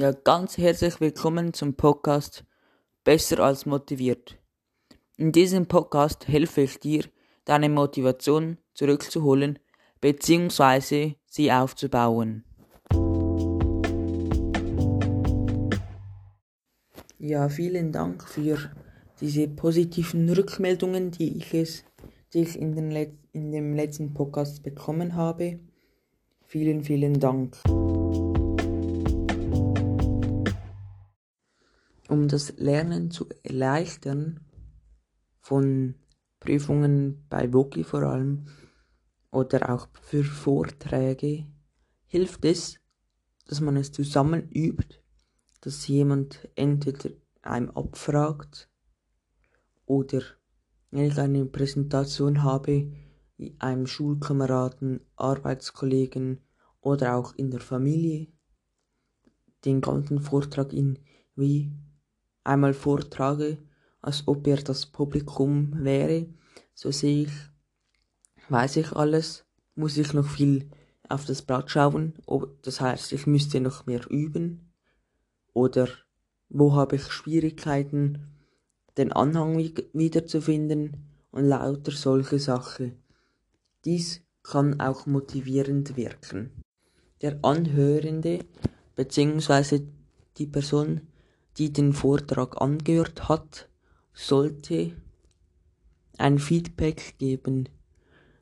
Ja, ganz herzlich willkommen zum Podcast Besser als motiviert. In diesem Podcast helfe ich dir, deine Motivation zurückzuholen bzw. sie aufzubauen. Ja, vielen Dank für diese positiven Rückmeldungen, die ich, es, die ich in, den Let in dem letzten Podcast bekommen habe. Vielen, vielen Dank. Um das Lernen zu erleichtern, von Prüfungen bei Woki vor allem oder auch für Vorträge, hilft es, dass man es zusammen übt, dass jemand entweder einem abfragt oder wenn ich eine Präsentation habe, einem Schulkameraden, Arbeitskollegen oder auch in der Familie, den ganzen Vortrag in wie einmal vortrage, als ob er das Publikum wäre, so sehe ich, weiß ich alles, muss ich noch viel auf das Blatt schauen, das heißt, ich müsste noch mehr üben, oder wo habe ich Schwierigkeiten, den Anhang wiederzufinden und lauter solche Sachen. Dies kann auch motivierend wirken. Der Anhörende bzw. die Person, die den Vortrag angehört hat, sollte ein Feedback geben,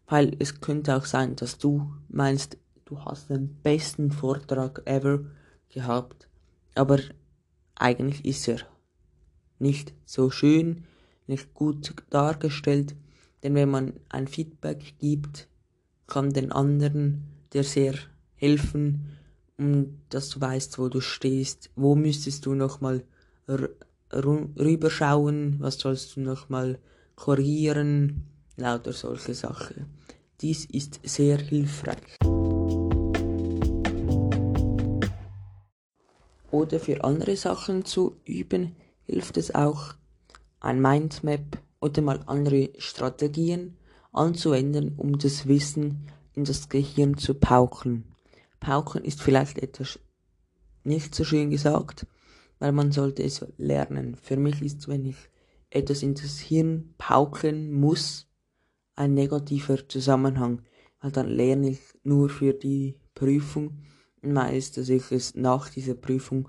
weil es könnte auch sein, dass du meinst, du hast den besten Vortrag ever gehabt, aber eigentlich ist er nicht so schön, nicht gut dargestellt, denn wenn man ein Feedback gibt, kann den anderen dir sehr helfen, um dass du weißt, wo du stehst, wo müsstest du nochmal rüberschauen, was sollst du nochmal korrigieren, lauter solche Sachen. Dies ist sehr hilfreich. Oder für andere Sachen zu üben, hilft es auch, ein Mindmap oder mal andere Strategien anzuwenden, um das Wissen in das Gehirn zu pauken. Pauken ist vielleicht etwas nicht so schön gesagt, weil man sollte es lernen. Für mich ist, wenn ich etwas in das Hirn pauken muss, ein negativer Zusammenhang, weil dann lerne ich nur für die Prüfung meist, dass ich es nach dieser Prüfung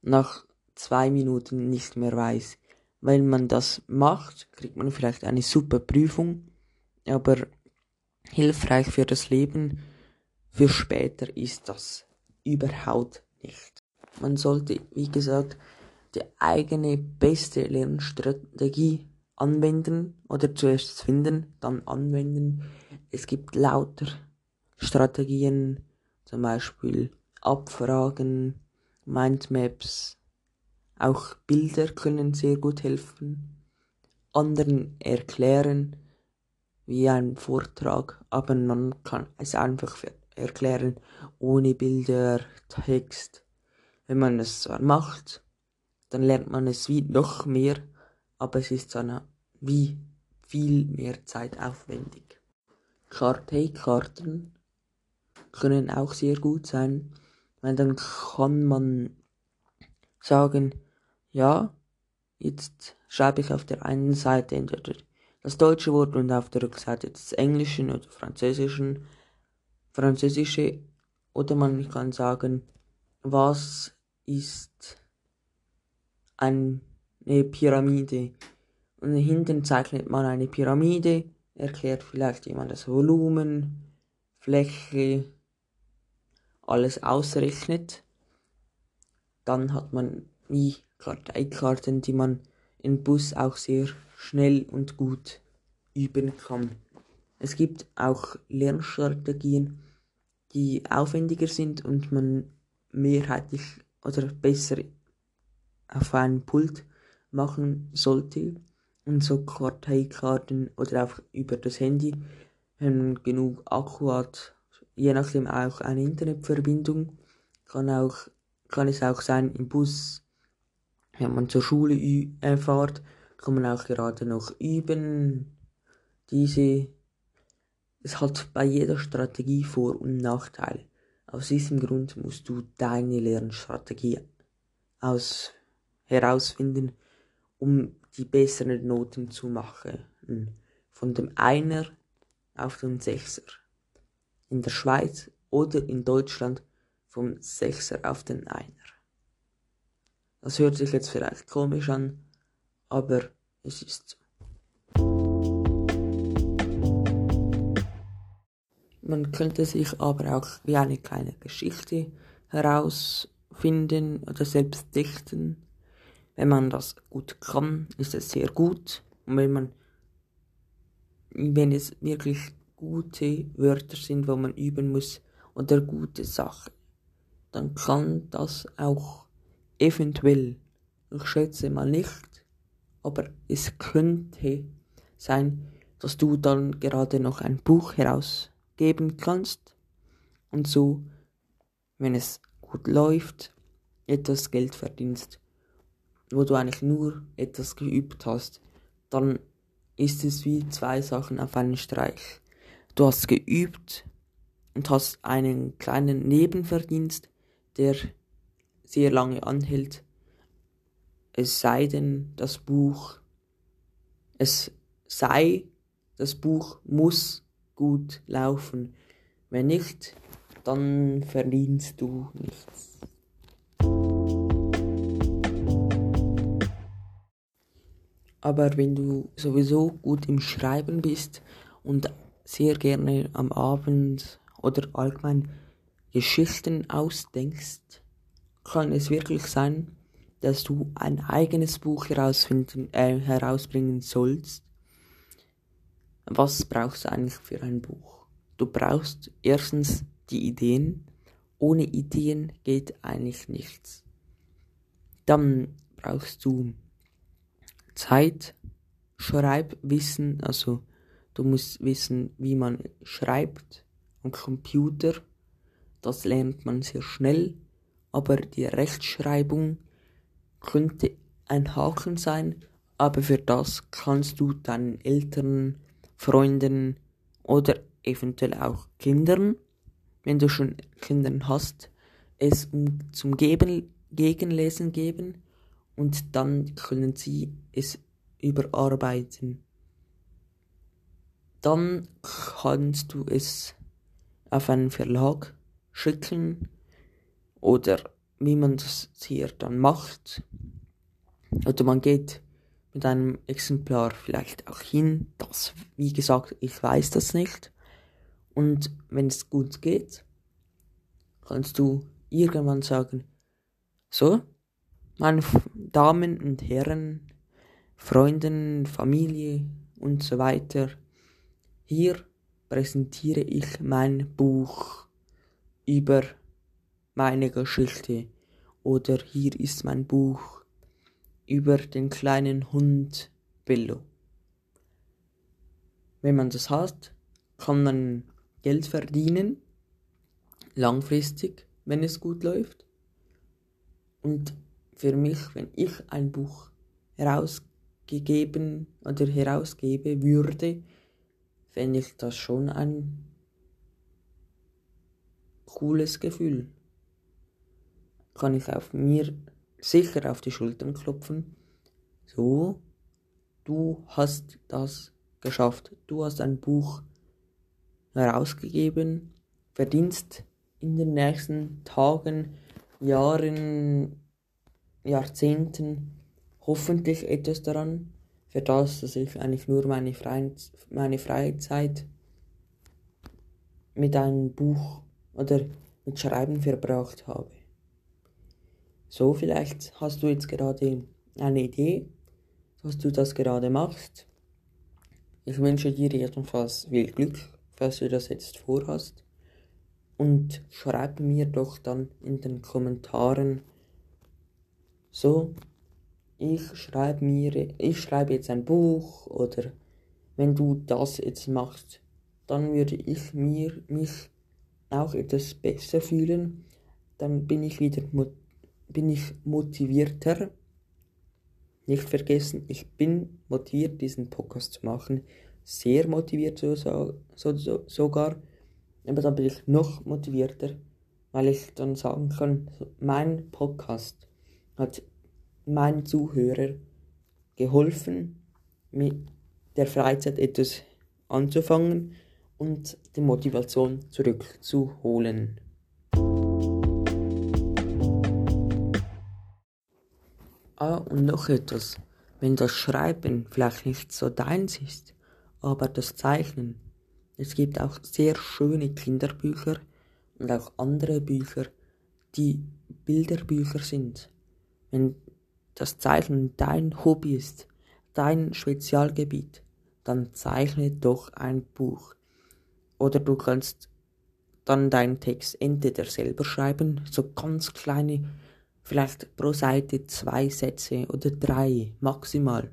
nach zwei Minuten nicht mehr weiß. Wenn man das macht, kriegt man vielleicht eine super Prüfung, aber hilfreich für das Leben, für später ist das überhaupt nicht. Man sollte, wie gesagt, die eigene beste Lernstrategie anwenden oder zuerst finden, dann anwenden. Es gibt lauter Strategien, zum Beispiel Abfragen, Mindmaps, auch Bilder können sehr gut helfen, anderen erklären wie ein Vortrag, aber man kann es einfach erklären ohne Bilder, Text. Wenn man es zwar macht, dann lernt man es wie noch mehr, aber es ist dann wie viel mehr zeitaufwendig. Karteikarten können auch sehr gut sein, weil dann kann man sagen, ja, jetzt schreibe ich auf der einen Seite entweder das deutsche Wort und auf der Rückseite das englische oder französischen, französische oder man kann sagen, was ist eine Pyramide und hinten zeichnet man eine Pyramide, erklärt vielleicht jemand das Volumen, Fläche, alles ausrechnet, dann hat man wie Karteikarten, die man im Bus auch sehr schnell und gut üben kann. Es gibt auch Lernstrategien, die aufwendiger sind und man mehrheitlich oder besser auf einem Pult machen sollte. Und so Karteikarten oder auch über das Handy, wenn genug Akku hat, je nachdem auch eine Internetverbindung, kann auch kann es auch sein im Bus, wenn man zur Schule äh, fährt, kann man auch gerade noch üben. Diese, es hat bei jeder Strategie Vor- und Nachteile. Aus diesem Grund musst du deine Lernstrategie aus herausfinden, um die besseren Noten zu machen. Von dem Einer auf den Sechser. In der Schweiz oder in Deutschland vom Sechser auf den Einer. Das hört sich jetzt vielleicht komisch an, aber es ist so. Man könnte sich aber auch wie eine kleine Geschichte herausfinden oder selbst dichten. Wenn man das gut kann, ist es sehr gut. Und wenn man, wenn es wirklich gute Wörter sind, wo man üben muss, oder gute Sachen, dann kann das auch eventuell, ich schätze mal nicht, aber es könnte sein, dass du dann gerade noch ein Buch heraus geben kannst und so, wenn es gut läuft, etwas Geld verdienst, wo du eigentlich nur etwas geübt hast, dann ist es wie zwei Sachen auf einen Streich. Du hast geübt und hast einen kleinen Nebenverdienst, der sehr lange anhält, es sei denn, das Buch, es sei, das Buch muss gut laufen. Wenn nicht, dann verdienst du nichts. Aber wenn du sowieso gut im Schreiben bist und sehr gerne am Abend oder allgemein Geschichten ausdenkst, kann es wirklich sein, dass du ein eigenes Buch herausfinden, äh, herausbringen sollst was brauchst du eigentlich für ein Buch? Du brauchst erstens die Ideen. Ohne Ideen geht eigentlich nichts. Dann brauchst du Zeit, Schreibwissen, also du musst wissen, wie man schreibt am Computer. Das lernt man sehr schnell, aber die Rechtschreibung könnte ein Haken sein, aber für das kannst du deinen Eltern Freunden oder eventuell auch Kindern, wenn du schon Kinder hast, es zum Geben, Gegenlesen geben und dann können sie es überarbeiten. Dann kannst du es auf einen Verlag schicken oder wie man das hier dann macht. Oder man geht mit einem Exemplar vielleicht auch hin. Das, wie gesagt, ich weiß das nicht. Und wenn es gut geht, kannst du irgendwann sagen, so, meine Damen und Herren, Freunden, Familie und so weiter, hier präsentiere ich mein Buch über meine Geschichte oder hier ist mein Buch über den kleinen Hund Bello. Wenn man das hat, kann man Geld verdienen, langfristig, wenn es gut läuft. Und für mich, wenn ich ein Buch herausgegeben oder herausgebe würde, fände ich das schon ein cooles Gefühl. Kann ich auf mir sicher auf die Schultern klopfen. So, du hast das geschafft. Du hast ein Buch herausgegeben, verdienst in den nächsten Tagen, Jahren, Jahrzehnten hoffentlich etwas daran, für das, dass ich eigentlich nur meine, Freie, meine Freizeit mit einem Buch oder mit Schreiben verbracht habe. So, vielleicht hast du jetzt gerade eine Idee, dass du das gerade machst. Ich wünsche dir jedenfalls viel Glück, falls du das jetzt vorhast. Und schreib mir doch dann in den Kommentaren so, ich schreibe mir, ich schreibe jetzt ein Buch oder wenn du das jetzt machst, dann würde ich mir mich auch etwas besser fühlen. Dann bin ich wieder motiviert bin ich motivierter. Nicht vergessen, ich bin motiviert, diesen Podcast zu machen. Sehr motiviert so, so, so, sogar. Aber dann bin ich noch motivierter, weil ich dann sagen kann, mein Podcast hat meinen Zuhörer geholfen, mit der Freizeit etwas anzufangen und die Motivation zurückzuholen. Ah, und noch etwas. Wenn das Schreiben vielleicht nicht so deins ist, aber das Zeichnen. Es gibt auch sehr schöne Kinderbücher und auch andere Bücher, die Bilderbücher sind. Wenn das Zeichnen dein Hobby ist, dein Spezialgebiet, dann zeichne doch ein Buch. Oder du kannst dann deinen Text entweder selber schreiben, so ganz kleine, vielleicht pro Seite zwei Sätze oder drei maximal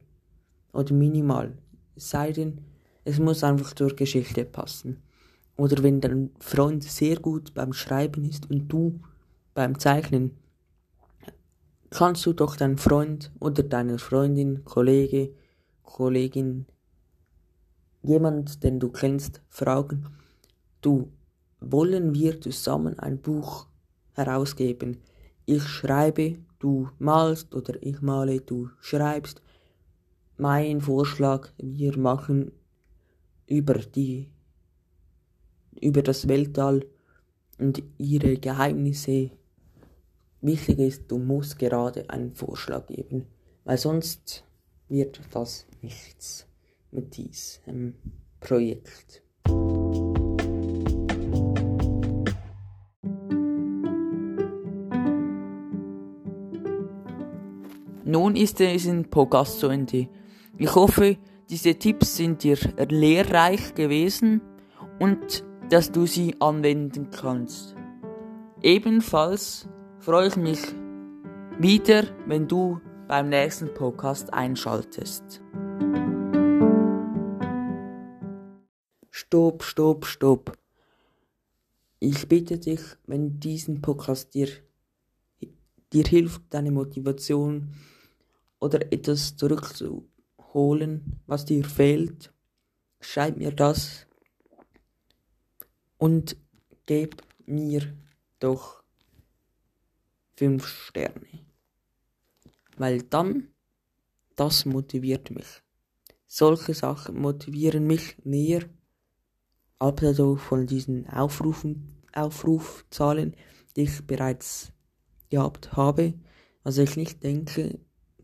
oder minimal. Sei denn, es muss einfach zur Geschichte passen. Oder wenn dein Freund sehr gut beim Schreiben ist und du beim Zeichnen, kannst du doch deinen Freund oder deine Freundin, Kollege, Kollegin, jemand, den du kennst, fragen, du, wollen wir zusammen ein Buch herausgeben? Ich schreibe, du malst oder ich male, du schreibst. Mein Vorschlag, wir machen über die über das Weltall und ihre Geheimnisse. Wichtig ist, du musst gerade einen Vorschlag geben, weil sonst wird das nichts mit diesem Projekt. Nun ist es in Podcast zu Ende. Ich hoffe, diese Tipps sind dir lehrreich gewesen und dass du sie anwenden kannst. Ebenfalls freue ich mich wieder, wenn du beim nächsten Podcast einschaltest. Stopp, stopp, stopp. Ich bitte dich, wenn diesen Podcast dir, dir hilft, deine Motivation oder etwas zurückzuholen, was dir fehlt, schreib mir das und gebt mir doch fünf Sterne. Weil dann, das motiviert mich. Solche Sachen motivieren mich mehr, abgesehen von diesen Aufrufen, Aufrufzahlen, die ich bereits gehabt habe, also ich nicht denke,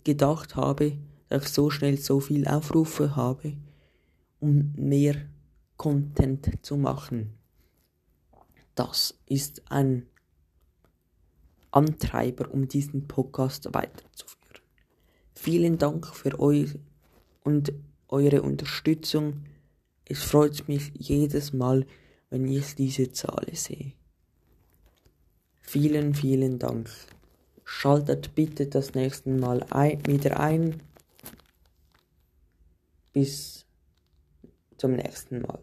gedacht habe, dass ich so schnell so viel Aufrufe habe, um mehr Content zu machen. Das ist ein Antreiber, um diesen Podcast weiterzuführen. Vielen Dank für euch und eure Unterstützung. Es freut mich jedes Mal, wenn ich diese Zahl sehe. Vielen, vielen Dank. Schaltet bitte das nächste Mal ein, wieder ein. Bis zum nächsten Mal.